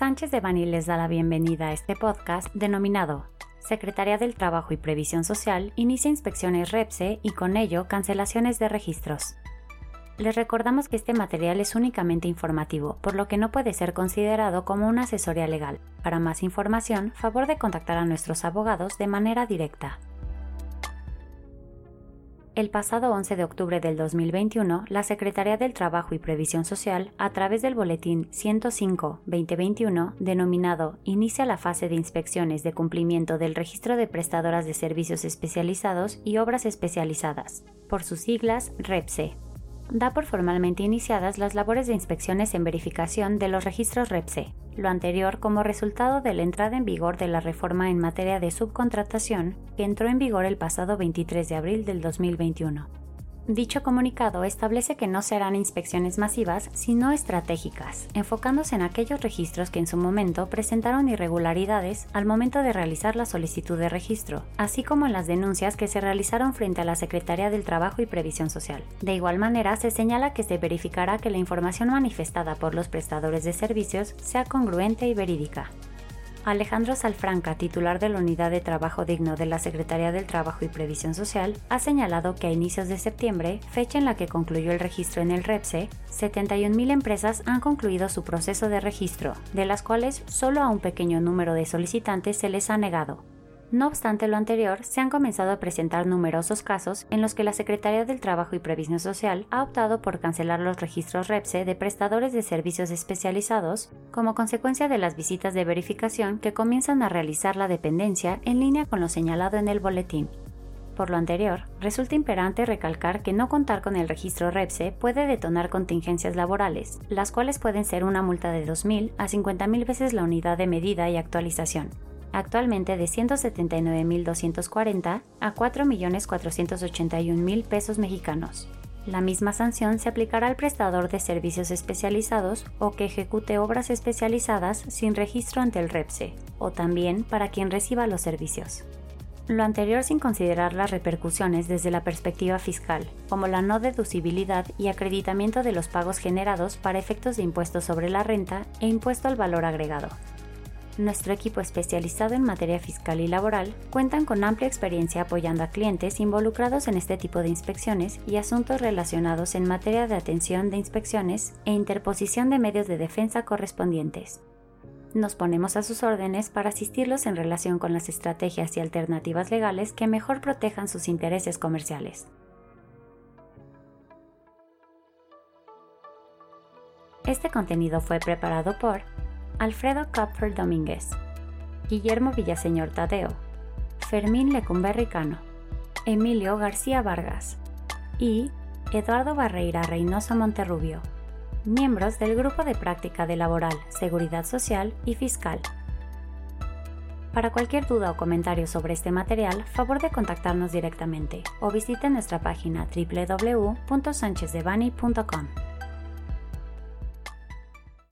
Sánchez de Bani les da la bienvenida a este podcast denominado Secretaría del Trabajo y Previsión Social inicia inspecciones REPSE y con ello cancelaciones de registros. Les recordamos que este material es únicamente informativo, por lo que no puede ser considerado como una asesoría legal. Para más información, favor de contactar a nuestros abogados de manera directa. El pasado 11 de octubre del 2021, la Secretaría del Trabajo y Previsión Social, a través del Boletín 105-2021, denominado Inicia la fase de inspecciones de cumplimiento del registro de prestadoras de servicios especializados y obras especializadas, por sus siglas REPSE, da por formalmente iniciadas las labores de inspecciones en verificación de los registros REPSE, lo anterior como resultado de la entrada en vigor de la reforma en materia de subcontratación que entró en vigor el pasado 23 de abril del 2021. Dicho comunicado establece que no serán inspecciones masivas, sino estratégicas, enfocándose en aquellos registros que en su momento presentaron irregularidades al momento de realizar la solicitud de registro, así como en las denuncias que se realizaron frente a la Secretaría del Trabajo y Previsión Social. De igual manera, se señala que se verificará que la información manifestada por los prestadores de servicios sea congruente y verídica. Alejandro Salfranca, titular de la Unidad de Trabajo Digno de la Secretaría del Trabajo y Previsión Social, ha señalado que a inicios de septiembre, fecha en la que concluyó el registro en el REPSE, 71.000 empresas han concluido su proceso de registro, de las cuales solo a un pequeño número de solicitantes se les ha negado, no obstante lo anterior, se han comenzado a presentar numerosos casos en los que la Secretaría del Trabajo y Previsión Social ha optado por cancelar los registros REPSE de prestadores de servicios especializados como consecuencia de las visitas de verificación que comienzan a realizar la dependencia en línea con lo señalado en el boletín. Por lo anterior, resulta imperante recalcar que no contar con el registro REPSE puede detonar contingencias laborales, las cuales pueden ser una multa de 2.000 a 50.000 veces la unidad de medida y actualización, actualmente de 179.240 a 4.481.000 pesos mexicanos. La misma sanción se aplicará al prestador de servicios especializados o que ejecute obras especializadas sin registro ante el REPSE, o también para quien reciba los servicios. Lo anterior sin considerar las repercusiones desde la perspectiva fiscal, como la no deducibilidad y acreditamiento de los pagos generados para efectos de impuesto sobre la renta e impuesto al valor agregado, nuestro equipo especializado en materia fiscal y laboral cuentan con amplia experiencia apoyando a clientes involucrados en este tipo de inspecciones y asuntos relacionados en materia de atención de inspecciones e interposición de medios de defensa correspondientes. Nos ponemos a sus órdenes para asistirlos en relación con las estrategias y alternativas legales que mejor protejan sus intereses comerciales. Este contenido fue preparado por Alfredo Kupfer Domínguez, Guillermo Villaseñor Tadeo, Fermín Lecumberri Cano, Emilio García Vargas y Eduardo Barreira Reynoso Monterrubio, miembros del Grupo de Práctica de Laboral, Seguridad Social y Fiscal. Para cualquier duda o comentario sobre este material, favor de contactarnos directamente o visite nuestra página www.sanchezdevani.com.